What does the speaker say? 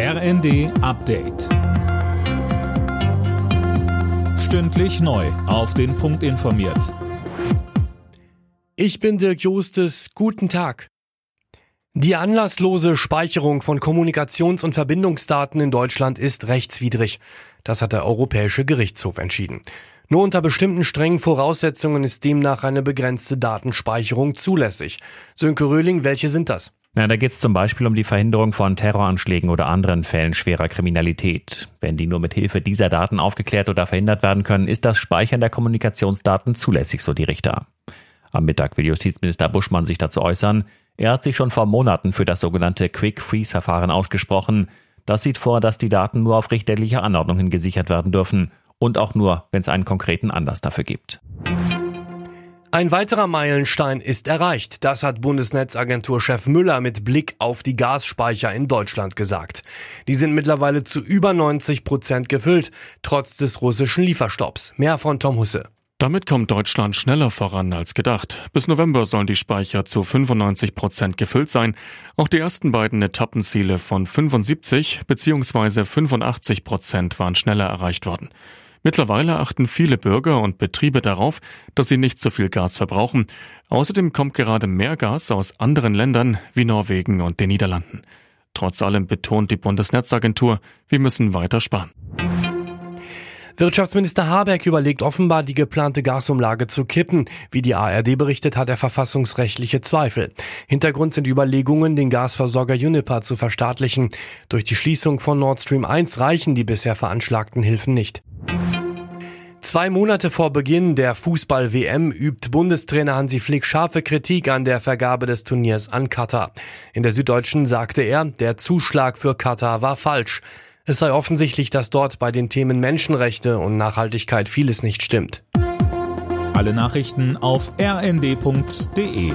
RND Update. Stündlich neu. Auf den Punkt informiert. Ich bin Dirk Jostes. Guten Tag. Die anlasslose Speicherung von Kommunikations- und Verbindungsdaten in Deutschland ist rechtswidrig. Das hat der Europäische Gerichtshof entschieden. Nur unter bestimmten strengen Voraussetzungen ist demnach eine begrenzte Datenspeicherung zulässig. Sönke Röhling, welche sind das? Na, da geht es zum Beispiel um die Verhinderung von Terroranschlägen oder anderen Fällen schwerer Kriminalität. Wenn die nur mit Hilfe dieser Daten aufgeklärt oder verhindert werden können, ist das Speichern der Kommunikationsdaten zulässig, so die Richter. Am Mittag will Justizminister Buschmann sich dazu äußern. Er hat sich schon vor Monaten für das sogenannte Quick Freeze Verfahren ausgesprochen. Das sieht vor, dass die Daten nur auf richterliche Anordnungen gesichert werden dürfen und auch nur, wenn es einen konkreten Anlass dafür gibt. Ein weiterer Meilenstein ist erreicht. Das hat Bundesnetzagenturchef Müller mit Blick auf die Gasspeicher in Deutschland gesagt. Die sind mittlerweile zu über 90 Prozent gefüllt, trotz des russischen Lieferstopps. Mehr von Tom Husse. Damit kommt Deutschland schneller voran als gedacht. Bis November sollen die Speicher zu 95 Prozent gefüllt sein. Auch die ersten beiden Etappenziele von 75 bzw. 85 Prozent waren schneller erreicht worden. Mittlerweile achten viele Bürger und Betriebe darauf, dass sie nicht zu viel Gas verbrauchen. Außerdem kommt gerade mehr Gas aus anderen Ländern wie Norwegen und den Niederlanden. Trotz allem betont die Bundesnetzagentur, wir müssen weiter sparen. Wirtschaftsminister Habeck überlegt offenbar, die geplante Gasumlage zu kippen. Wie die ARD berichtet, hat er verfassungsrechtliche Zweifel. Hintergrund sind Überlegungen, den Gasversorger Uniper zu verstaatlichen. Durch die Schließung von Nord Stream 1 reichen die bisher veranschlagten Hilfen nicht. Zwei Monate vor Beginn der Fußball-WM übt Bundestrainer Hansi Flick scharfe Kritik an der Vergabe des Turniers an Katar. In der Süddeutschen sagte er, der Zuschlag für Katar war falsch. Es sei offensichtlich, dass dort bei den Themen Menschenrechte und Nachhaltigkeit vieles nicht stimmt. Alle Nachrichten auf rnd.de